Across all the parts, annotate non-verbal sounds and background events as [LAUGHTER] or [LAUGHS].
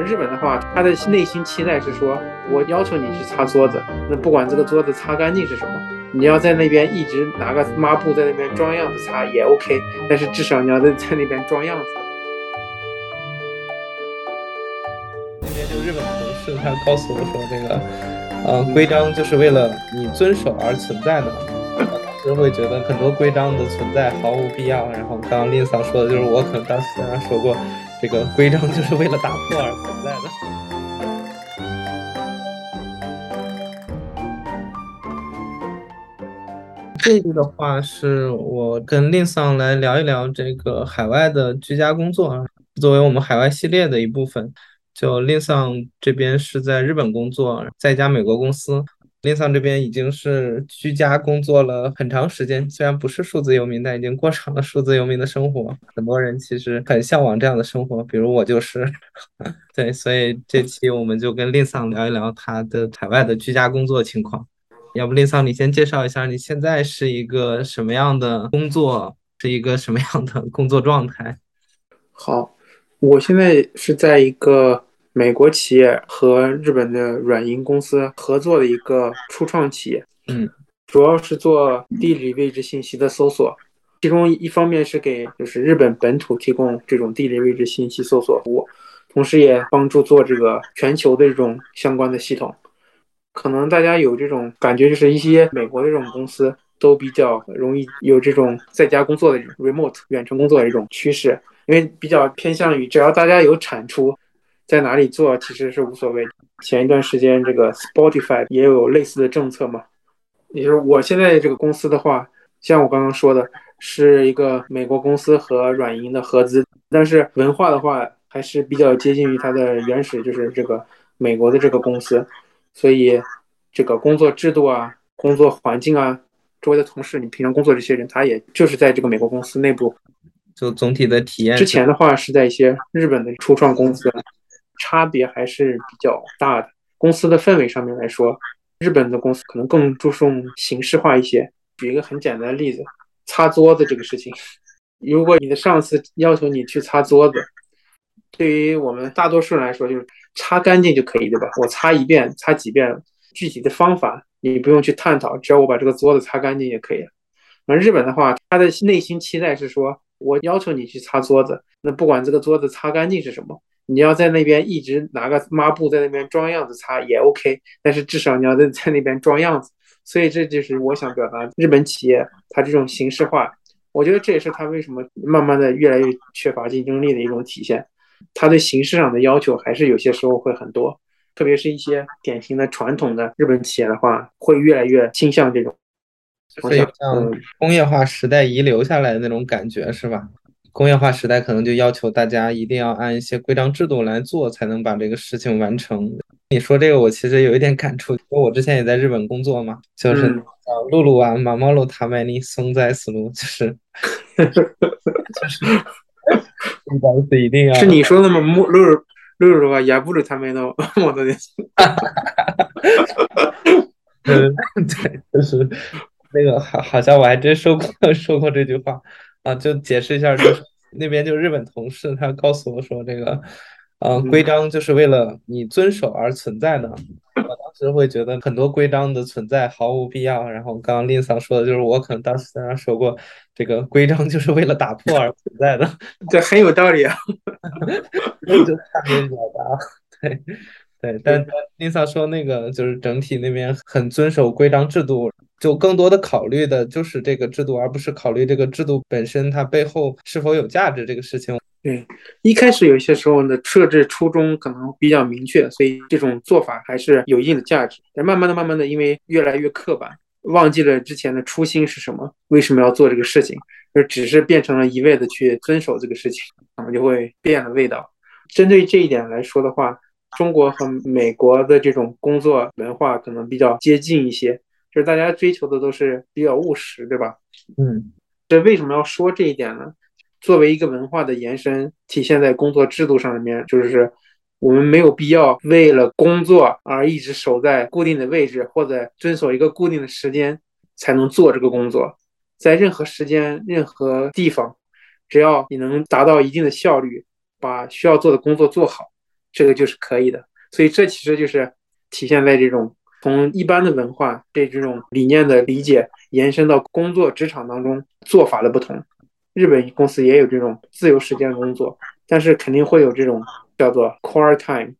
日本的话，他的内心期待是说，我要求你去擦桌子，那不管这个桌子擦干净是什么，你要在那边一直拿个抹布在那边装样子擦也 OK，但是至少你要在在那边装样子。那边就日本同事他告诉我说，这个，呃，规章就是为了你遵守而存在的。就会觉得很多规章的存在毫无必要。然后刚刚 Lisa 说的就是我可能当时跟他说过。这个规章就是为了打破而存在的。这个的话，是我跟令桑来聊一聊这个海外的居家工作啊，作为我们海外系列的一部分。就令桑这边是在日本工作，在一家美国公司。林桑这边已经是居家工作了很长时间，虽然不是数字游民，但已经过上了数字游民的生活。很多人其实很向往这样的生活，比如我就是。[LAUGHS] 对，所以这期我们就跟林桑聊一聊他的海外的居家工作情况。要不林桑，你先介绍一下你现在是一个什么样的工作，是一个什么样的工作状态？好，我现在是在一个。美国企业和日本的软银公司合作的一个初创企业，嗯，主要是做地理位置信息的搜索，其中一方面是给就是日本本土提供这种地理位置信息搜索服务，同时也帮助做这个全球的这种相关的系统。可能大家有这种感觉，就是一些美国的这种公司都比较容易有这种在家工作的 remote 远程工作的这种趋势，因为比较偏向于只要大家有产出。在哪里做其实是无所谓。前一段时间，这个 Spotify 也有类似的政策嘛。也就是我现在这个公司的话，像我刚刚说的，是一个美国公司和软银的合资，但是文化的话还是比较接近于它的原始，就是这个美国的这个公司。所以，这个工作制度啊、工作环境啊、周围的同事，你平常工作这些人，他也就是在这个美国公司内部。就总体的体验。之前的话是在一些日本的初创公司。差别还是比较大的。公司的氛围上面来说，日本的公司可能更注重形式化一些。举一个很简单的例子，擦桌子这个事情，如果你的上司要求你去擦桌子，对于我们大多数人来说，就是擦干净就可以，对吧？我擦一遍，擦几遍，具体的方法你不用去探讨，只要我把这个桌子擦干净也可以了。而日本的话，他的内心期待是说，我要求你去擦桌子，那不管这个桌子擦干净是什么。你要在那边一直拿个抹布在那边装样子擦也 OK，但是至少你要在 [LAUGHS] 在那边装样子，所以这就是我想表达日本企业它这种形式化，我觉得这也是它为什么慢慢的越来越缺乏竞争力的一种体现。它对形式上的要求还是有些时候会很多，特别是一些典型的传统的日本企业的话，会越来越倾向这种，所以像工业化时代遗留下来的那种感觉，是吧？工业化时代可能就要求大家一定要按一些规章制度来做，才能把这个事情完成。你说这个，我其实有一点感触，因为我之前也在日本工作嘛，就是露露啊，马毛路塔麦尼松在死路，就是，[LAUGHS] 就是不好意思，一定要是你说的吗？露露露露啊，也不如他们那么多年。嗯，[LAUGHS] 对，就是那个好，好像我还真说过 [LAUGHS] 说过这句话。啊，就解释一下，就是那边就日本同事他告诉我说，这个，呃，规章就是为了你遵守而存在的。我当时会觉得很多规章的存在毫无必要。然后刚刚林桑说的就是我可能当时在那说过，这个规章就是为了打破而存在的，[LAUGHS] 这很有道理啊。[LAUGHS] 就差别表达，[LAUGHS] 对对，但林桑说那个就是整体那边很遵守规章制度。就更多的考虑的就是这个制度，而不是考虑这个制度本身它背后是否有价值这个事情。对，一开始有些时候呢，设置初衷可能比较明确，所以这种做法还是有一定的价值。但慢慢的、慢慢的，因为越来越刻板，忘记了之前的初心是什么，为什么要做这个事情，就只是变成了一味的去遵守这个事情，可能就会变了味道。针对这一点来说的话，中国和美国的这种工作文化可能比较接近一些。就是大家追求的都是比较务实，对吧？嗯，这为什么要说这一点呢？作为一个文化的延伸，体现在工作制度上面，就是我们没有必要为了工作而一直守在固定的位置，或者遵守一个固定的时间才能做这个工作。在任何时间、任何地方，只要你能达到一定的效率，把需要做的工作做好，这个就是可以的。所以这其实就是体现在这种从一般的文化对这种理念的理解延伸到工作职场当中做法的不同。日本公司也有这种自由时间工作，但是肯定会有这种叫做 core time，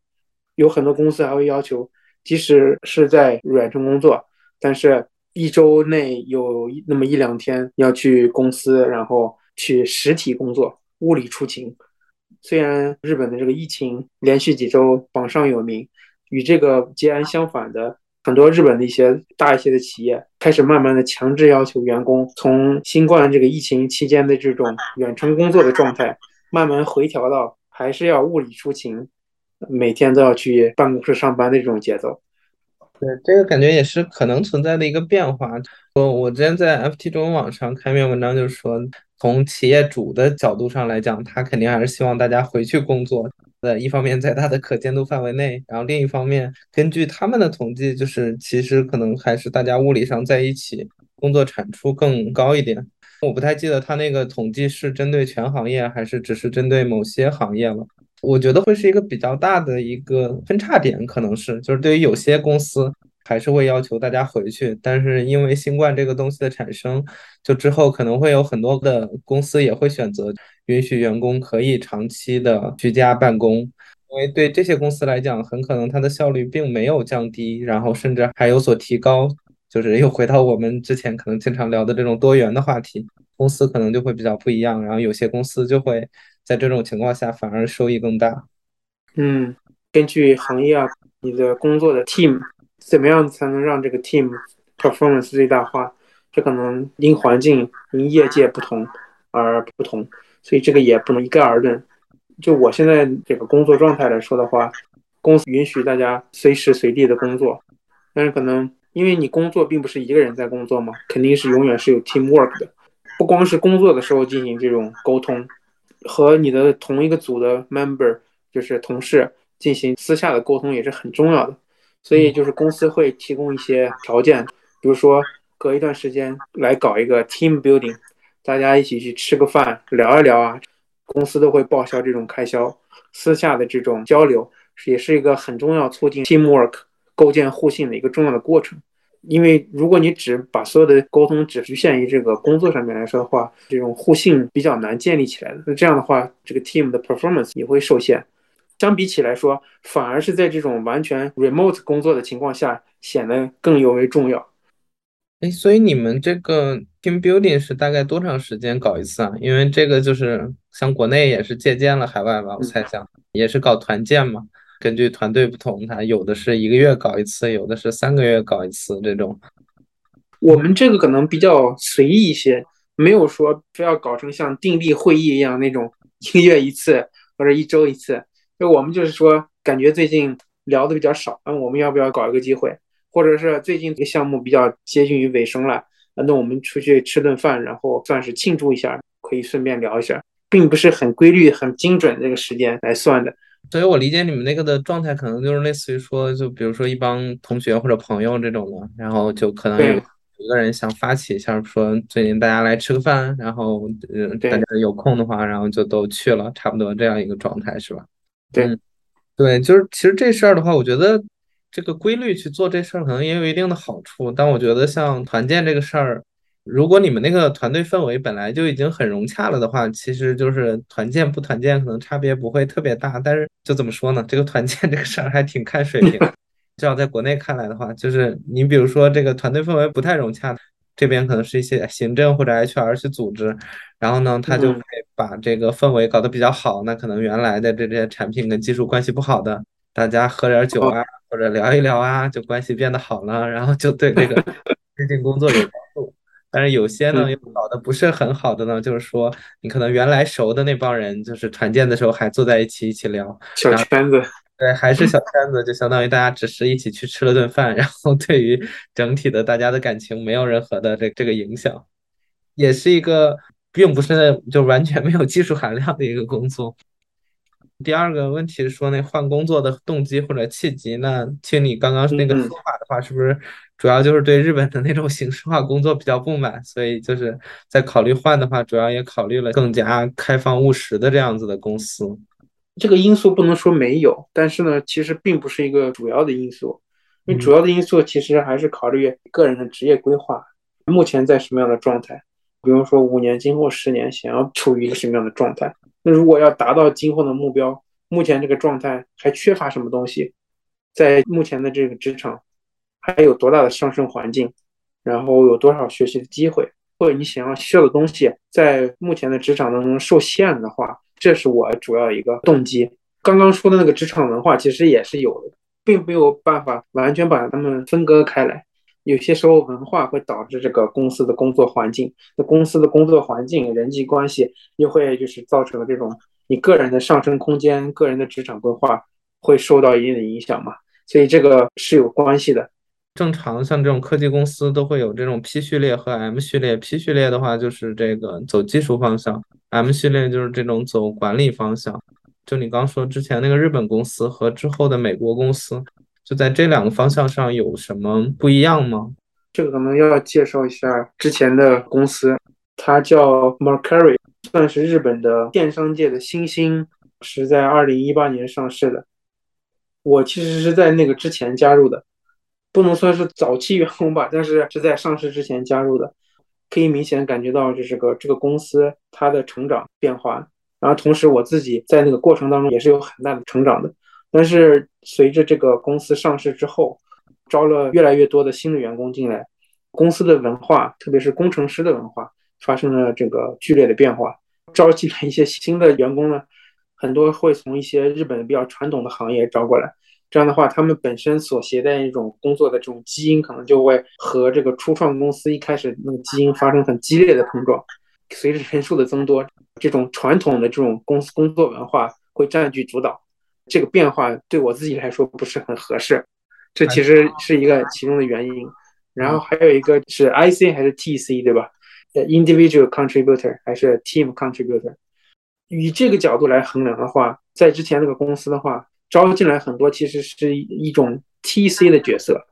有很多公司还会要求，即使是在远程工作，但是一周内有那么一两天要去公司，然后去实体工作，物理出勤。虽然日本的这个疫情连续几周榜上有名，与这个截然相反的。很多日本的一些大一些的企业开始慢慢的强制要求员工从新冠这个疫情期间的这种远程工作的状态，慢慢回调到还是要物理出勤，每天都要去办公室上班的这种节奏。对，这个感觉也是可能存在的一个变化。我我之前在 FT 中文网上看一篇文章，就是说从企业主的角度上来讲，他肯定还是希望大家回去工作。呃，一方面在他的可监督范围内，然后另一方面，根据他们的统计，就是其实可能还是大家物理上在一起工作产出更高一点。我不太记得他那个统计是针对全行业还是只是针对某些行业了。我觉得会是一个比较大的一个分叉点，可能是就是对于有些公司还是会要求大家回去，但是因为新冠这个东西的产生，就之后可能会有很多的公司也会选择。允许员工可以长期的居家办公，因为对这些公司来讲，很可能它的效率并没有降低，然后甚至还有所提高。就是又回到我们之前可能经常聊的这种多元的话题，公司可能就会比较不一样。然后有些公司就会在这种情况下反而收益更大。嗯，根据行业啊，你的工作的 team 怎么样才能让这个 team performance 最大化？这可能因环境、因业界不同而不同。所以这个也不能一概而论。就我现在这个工作状态来说的话，公司允许大家随时随地的工作，但是可能因为你工作并不是一个人在工作嘛，肯定是永远是有 team work 的。不光是工作的时候进行这种沟通，和你的同一个组的 member 就是同事进行私下的沟通也是很重要的。所以就是公司会提供一些条件，比如说隔一段时间来搞一个 team building。大家一起去吃个饭，聊一聊啊，公司都会报销这种开销。私下的这种交流也是一个很重要，促进 teamwork、构建互信的一个重要的过程。因为如果你只把所有的沟通只局限于这个工作上面来说的话，这种互信比较难建立起来的。那这样的话，这个 team 的 performance 也会受限。相比起来说，反而是在这种完全 remote 工作的情况下，显得更尤为重要。哎，所以你们这个 team building 是大概多长时间搞一次啊？因为这个就是像国内也是借鉴了海外吧，我猜想也是搞团建嘛。根据团队不同，它有的是一个月搞一次，有的是三个月搞一次这种。我们这个可能比较随意一些，没有说非要搞成像定例会议一样那种一个月一次或者一周一次。就我们就是说，感觉最近聊的比较少，那我们要不要搞一个机会？或者是最近这个项目比较接近于尾声了，那我们出去吃顿饭，然后算是庆祝一下，可以顺便聊一下，并不是很规律、很精准这个时间来算的。所以我理解你们那个的状态，可能就是类似于说，就比如说一帮同学或者朋友这种的，然后就可能有一个人想发起一下，说最近大家来吃个饭，然后呃大家有空的话，然后就都去了，差不多这样一个状态是吧？对，对，就是其实这事儿的话，我觉得。这个规律去做这事儿，可能也有一定的好处。但我觉得像团建这个事儿，如果你们那个团队氛围本来就已经很融洽了的话，其实就是团建不团建可能差别不会特别大。但是就怎么说呢？这个团建这个事儿还挺看水平。至少在国内看来的话，就是你比如说这个团队氛围不太融洽，这边可能是一些行政或者 HR 去组织，然后呢，他就会把这个氛围搞得比较好。那可能原来的这些产品跟技术关系不好的，大家喝点酒啊。或者聊一聊啊，就关系变得好了，然后就对这个推 [LAUGHS] 进工作有帮助。但是有些呢，又搞得不是很好的呢，就是说你可能原来熟的那帮人，就是团建的时候还坐在一起一起聊。小圈子，对，还是小 [LAUGHS] 圈子，就相当于大家只是一起去吃了顿饭，然后对于整体的大家的感情没有任何的这这个影响，也是一个并不是就完全没有技术含量的一个工作。第二个问题是说，那换工作的动机或者契机？那听你刚刚那个说法的话，是不是主要就是对日本的那种形式化工作比较不满，所以就是在考虑换的话，主要也考虑了更加开放务实的这样子的公司？这个因素不能说没有，但是呢，其实并不是一个主要的因素。因为主要的因素其实还是考虑个人的职业规划，目前在什么样的状态。比如说五年、今后十年想要处于一个什么样的状态？那如果要达到今后的目标，目前这个状态还缺乏什么东西？在目前的这个职场，还有多大的上升环境？然后有多少学习的机会？或者你想要需要的东西，在目前的职场当中受限的话，这是我主要一个动机。刚刚说的那个职场文化其实也是有的，并没有办法完全把它们分割开来。有些时候文化会导致这个公司的工作环境，那公司的工作环境、人际关系又会就是造成了这种你个人的上升空间、个人的职场规划会受到一定的影响嘛？所以这个是有关系的。正常像这种科技公司都会有这种 P 序列和 M 序列，P 序列的话就是这个走技术方向，M 序列就是这种走管理方向。就你刚说之前那个日本公司和之后的美国公司。就在这两个方向上有什么不一样吗？这个可能要介绍一下之前的公司，它叫 Mercari，算是日本的电商界的新星，是在二零一八年上市的。我其实是在那个之前加入的，不能算是早期员工吧，但是是在上市之前加入的，可以明显感觉到这个这个公司它的成长变化，然后同时我自己在那个过程当中也是有很大的成长的。但是随着这个公司上市之后，招了越来越多的新的员工进来，公司的文化，特别是工程师的文化，发生了这个剧烈的变化。招进来一些新的员工呢，很多会从一些日本比较传统的行业招过来，这样的话，他们本身所携带一种工作的这种基因，可能就会和这个初创公司一开始那个基因发生很激烈的碰撞。随着人数的增多，这种传统的这种公司工作文化会占据主导。这个变化对我自己来说不是很合适，这其实是一个其中的原因。然后还有一个是 IC 还是 TC 对吧？呃，individual contributor 还是 team contributor？以这个角度来衡量的话，在之前那个公司的话，招进来很多其实是一种 TC 的角色，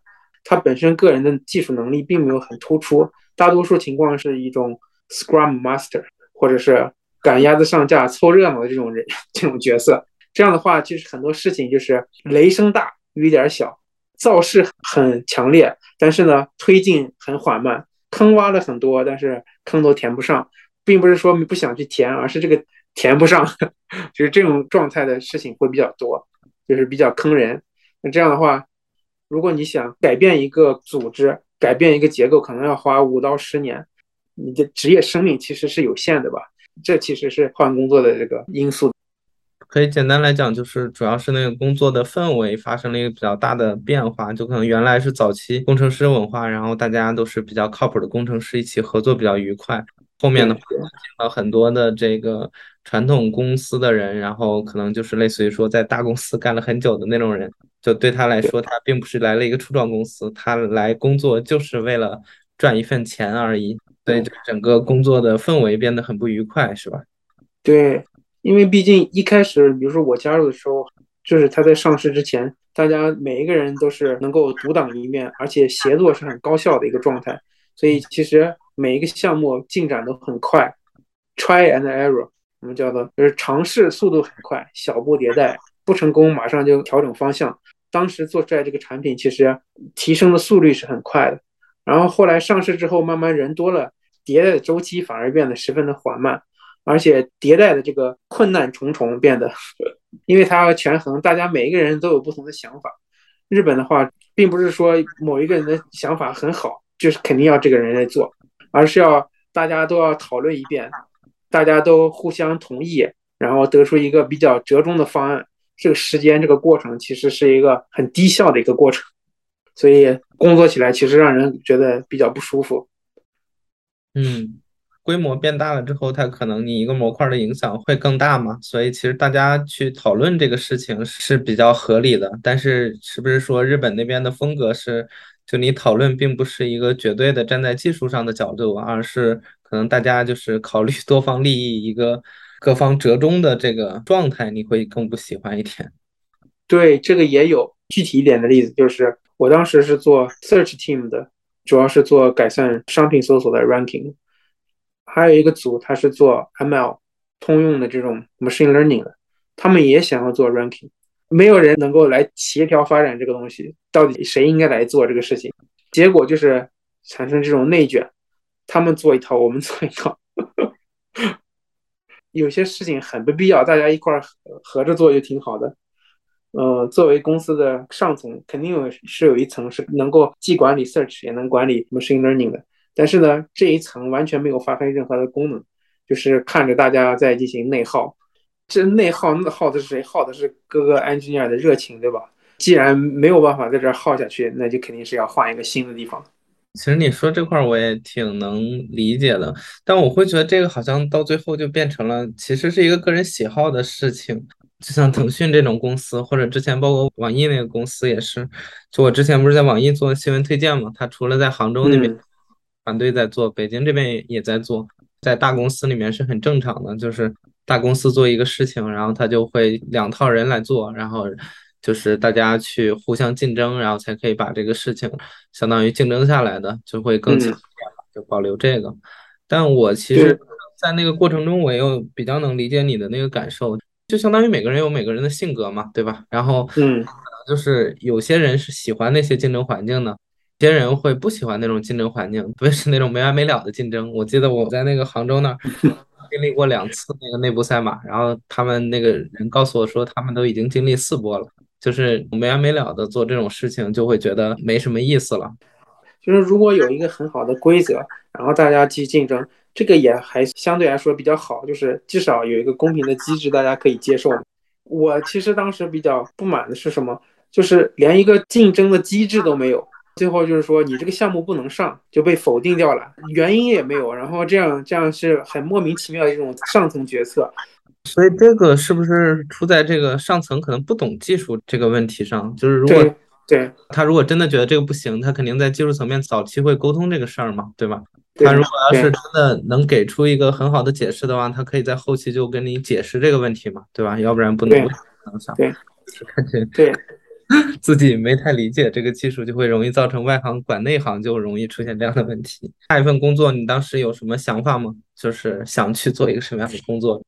他本身个人的技术能力并没有很突出，大多数情况是一种 Scrum Master 或者是赶鸭子上架凑热闹的这种人这种角色。这样的话，其实很多事情就是雷声大雨点小，造势很强烈，但是呢，推进很缓慢，坑挖了很多，但是坑都填不上，并不是说你不想去填，而是这个填不上，[LAUGHS] 就是这种状态的事情会比较多，就是比较坑人。那这样的话，如果你想改变一个组织，改变一个结构，可能要花五到十年，你的职业生命其实是有限的吧？这其实是换工作的这个因素。可以简单来讲，就是主要是那个工作的氛围发生了一个比较大的变化，就可能原来是早期工程师文化，然后大家都是比较靠谱的工程师，一起合作比较愉快。后面的话，了很多的这个传统公司的人，然后可能就是类似于说在大公司干了很久的那种人，就对他来说，他并不是来了一个初创公司，他来工作就是为了赚一份钱而已。所以整个工作的氛围变得很不愉快，是吧？对。因为毕竟一开始，比如说我加入的时候，就是他在上市之前，大家每一个人都是能够独当一面，而且协作是很高效的一个状态，所以其实每一个项目进展都很快，try and error，我们叫做就是尝试速度很快，小步迭代，不成功马上就调整方向。当时做出来这个产品，其实提升的速率是很快的，然后后来上市之后，慢慢人多了，迭代的周期反而变得十分的缓慢。而且迭代的这个困难重重，变得，[LAUGHS] 因为它要权衡大家每一个人都有不同的想法。日本的话，并不是说某一个人的想法很好，就是肯定要这个人来做，而是要大家都要讨论一遍，大家都互相同意，然后得出一个比较折中的方案。这个时间这个过程其实是一个很低效的一个过程，所以工作起来其实让人觉得比较不舒服。嗯。规模变大了之后，它可能你一个模块的影响会更大嘛？所以其实大家去讨论这个事情是比较合理的。但是是不是说日本那边的风格是，就你讨论并不是一个绝对的站在技术上的角度，而是可能大家就是考虑多方利益，一个各方折中的这个状态，你会更不喜欢一点？对，这个也有具体一点的例子，就是我当时是做 search team 的，主要是做改善商品搜索的 ranking。还有一个组，他是做 ML 通用的这种 machine learning 的，他们也想要做 ranking，没有人能够来协调发展这个东西，到底谁应该来做这个事情？结果就是产生这种内卷，他们做一套，我们做一套。[LAUGHS] 有些事情很不必要，大家一块儿合着做就挺好的。呃，作为公司的上层，肯定有是有一层是能够既管理 search 也能管理 machine learning 的，但是呢，这一层完全没有发挥任何的功能，就是看着大家在进行内耗。这内耗那耗的是谁？耗的是各个 engineer 的热情，对吧？既然没有办法在这儿耗下去，那就肯定是要换一个新的地方。其实你说这块我也挺能理解的，但我会觉得这个好像到最后就变成了，其实是一个个人喜好的事情。就像腾讯这种公司，或者之前包括网易那个公司也是，就我之前不是在网易做新闻推荐嘛，他除了在杭州那边团队在做，北京这边也在做，在大公司里面是很正常的，就是大公司做一个事情，然后他就会两套人来做，然后。就是大家去互相竞争，然后才可以把这个事情相当于竞争下来的，就会更强一点就保留这个。但我其实，在那个过程中，我又比较能理解你的那个感受，就相当于每个人有每个人的性格嘛，对吧？然后，嗯，就是有些人是喜欢那些竞争环境的，有些人会不喜欢那种竞争环境，特别是那种没完没了的竞争。我记得我在那个杭州那儿。[LAUGHS] 经历过两次那个内部赛马，然后他们那个人告诉我说，他们都已经经历四波了。就是没完没了的做这种事情，就会觉得没什么意思了。就是如果有一个很好的规则，然后大家去竞争，这个也还相对来说比较好。就是至少有一个公平的机制，大家可以接受。我其实当时比较不满的是什么？就是连一个竞争的机制都没有，最后就是说你这个项目不能上，就被否定掉了，原因也没有。然后这样这样是很莫名其妙的一种上层决策。所以这个是不是出在这个上层可能不懂技术这个问题上？就是如果对他如果真的觉得这个不行，他肯定在技术层面早期会沟通这个事儿嘛，对吧？他如果要是真的能给出一个很好的解释的话，他可以在后期就跟你解释这个问题嘛，对吧？要不然不能。对，感觉对 [LAUGHS] 自己没太理解这个技术，就会容易造成外行管内行，就容易出现这样的问题。下一份工作你当时有什么想法吗？就是想去做一个什么样的工作？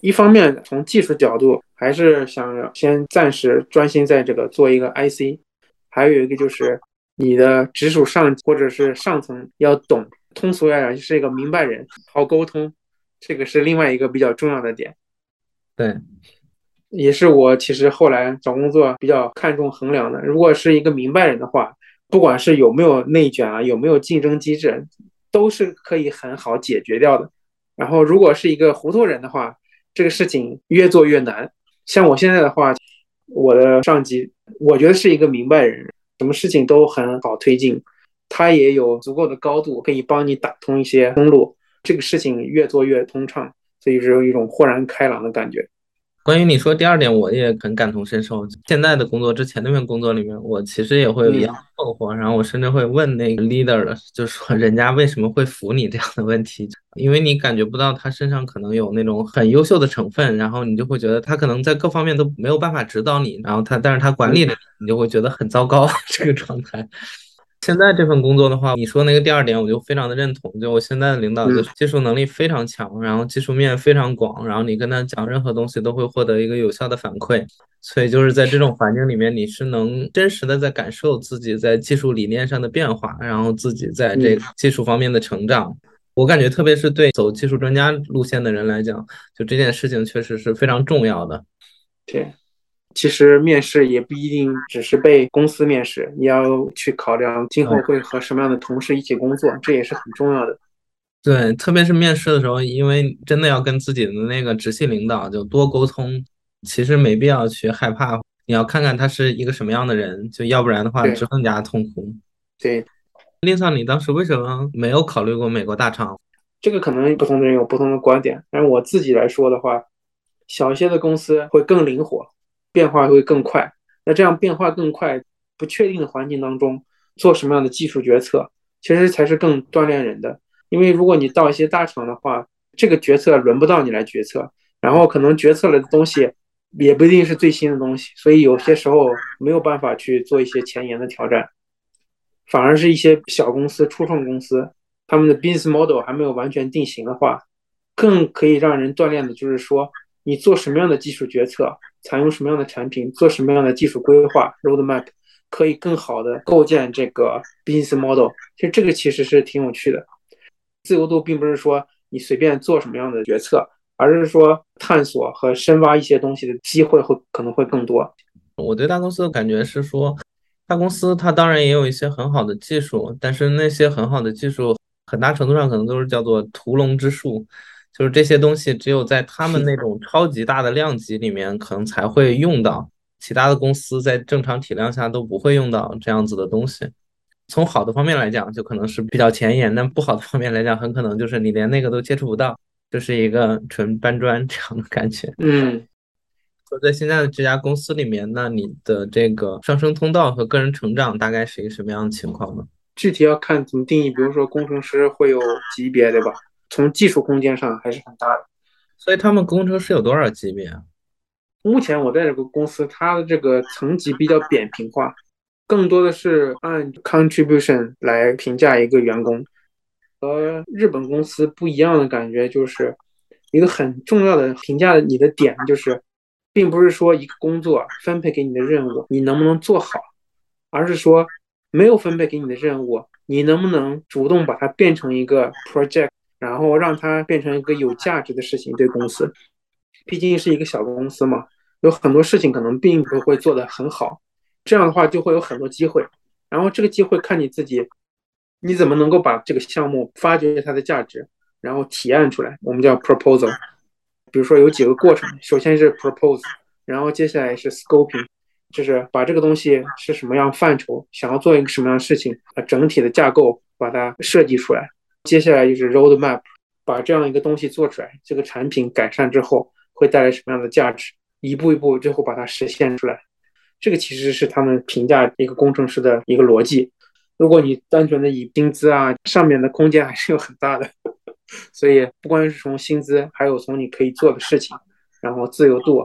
一方面从技术角度，还是想先暂时专心在这个做一个 IC，还有一个就是你的直属上或者是上层要懂，通俗来讲就是一个明白人，好沟通，这个是另外一个比较重要的点。对，也是我其实后来找工作比较看重衡量的。如果是一个明白人的话，不管是有没有内卷啊，有没有竞争机制，都是可以很好解决掉的。然后如果是一个糊涂人的话，这个事情越做越难。像我现在的话，我的上级我觉得是一个明白人，什么事情都很好推进，他也有足够的高度可以帮你打通一些通路，这个事情越做越通畅，所以是有一种豁然开朗的感觉。关于你说第二点，我也很感同身受。现在的工作之前那份工作里面，我其实也会有一样困惑，然后我甚至会问那个 leader 的，就说人家为什么会服你这样的问题，因为你感觉不到他身上可能有那种很优秀的成分，然后你就会觉得他可能在各方面都没有办法指导你，然后他但是他管理的你就会觉得很糟糕 [LAUGHS] 这个状态。现在这份工作的话，你说那个第二点，我就非常的认同。就我现在的领导，就是技术能力非常强，然后技术面非常广，然后你跟他讲任何东西都会获得一个有效的反馈。所以就是在这种环境里面，你是能真实的在感受自己在技术理念上的变化，然后自己在这个技术方面的成长。我感觉，特别是对走技术专家路线的人来讲，就这件事情确实是非常重要的。对。其实面试也不一定只是被公司面试，你要去考量今后会和什么样的同事一起工作，这也是很重要的。对，特别是面试的时候，因为真的要跟自己的那个直系领导就多沟通，其实没必要去害怕。你要看看他是一个什么样的人，就要不然的话就更加痛苦。对，令桑，你当时为什么没有考虑过美国大厂？这个可能不同的人有不同的观点，但是我自己来说的话，小一些的公司会更灵活。变化会更快，那这样变化更快、不确定的环境当中，做什么样的技术决策，其实才是更锻炼人的。因为如果你到一些大厂的话，这个决策轮不到你来决策，然后可能决策了的东西也不一定是最新的东西，所以有些时候没有办法去做一些前沿的挑战，反而是一些小公司、初创公司，他们的 business model 还没有完全定型的话，更可以让人锻炼的就是说。你做什么样的技术决策，采用什么样的产品，做什么样的技术规划 roadmap，可以更好的构建这个 business model。其实这个其实是挺有趣的。自由度并不是说你随便做什么样的决策，而是说探索和深挖一些东西的机会会可能会更多。我对大公司的感觉是说，大公司它当然也有一些很好的技术，但是那些很好的技术，很大程度上可能都是叫做屠龙之术。就是这些东西，只有在他们那种超级大的量级里面，可能才会用到。其他的公司在正常体量下都不会用到这样子的东西。从好的方面来讲，就可能是比较前沿；但不好的方面来讲，很可能就是你连那个都接触不到，就是一个纯搬砖这样的感觉。嗯，在现在的这家公司里面，那你的这个上升通道和个人成长大概是一个什么样的情况呢？具体要看怎么定义。比如说，工程师会有级别，对吧？从技术空间上还是很大的，所以他们工程师有多少级别啊？目前我在这个公司，它的这个层级比较扁平化，更多的是按 contribution 来评价一个员工。和日本公司不一样的感觉就是，一个很重要的评价你的点就是，并不是说一个工作分配给你的任务你能不能做好，而是说没有分配给你的任务，你能不能主动把它变成一个 project。然后让它变成一个有价值的事情，对公司，毕竟是一个小公司嘛，有很多事情可能并不会做得很好，这样的话就会有很多机会，然后这个机会看你自己，你怎么能够把这个项目发掘它的价值，然后提案出来，我们叫 proposal。比如说有几个过程，首先是 propose，然后接下来是 scoping，就是把这个东西是什么样范畴，想要做一个什么样的事情，把整体的架构把它设计出来。接下来就是 roadmap，把这样一个东西做出来，这个产品改善之后会带来什么样的价值，一步一步最后把它实现出来。这个其实是他们评价一个工程师的一个逻辑。如果你单纯的以薪资啊，上面的空间还是有很大的。[LAUGHS] 所以不光是从薪资，还有从你可以做的事情，然后自由度，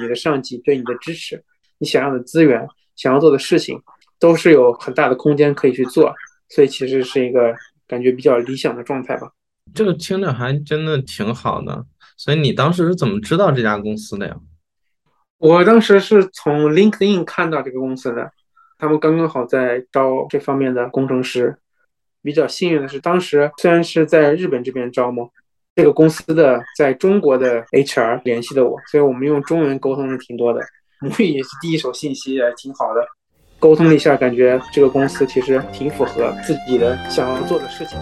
你的上级对你的支持，你想要的资源，想要做的事情，都是有很大的空间可以去做。所以其实是一个。感觉比较理想的状态吧，这个听着还真的挺好的。所以你当时是怎么知道这家公司的呀？我当时是从 LinkedIn 看到这个公司的，他们刚刚好在招这方面的工程师。比较幸运的是，当时虽然是在日本这边招募，这个公司的在中国的 HR 联系的我，所以我们用中文沟通的挺多的，母语也是第一手信息，也挺好的。沟通了一下，感觉这个公司其实挺符合自己的想要做的事情。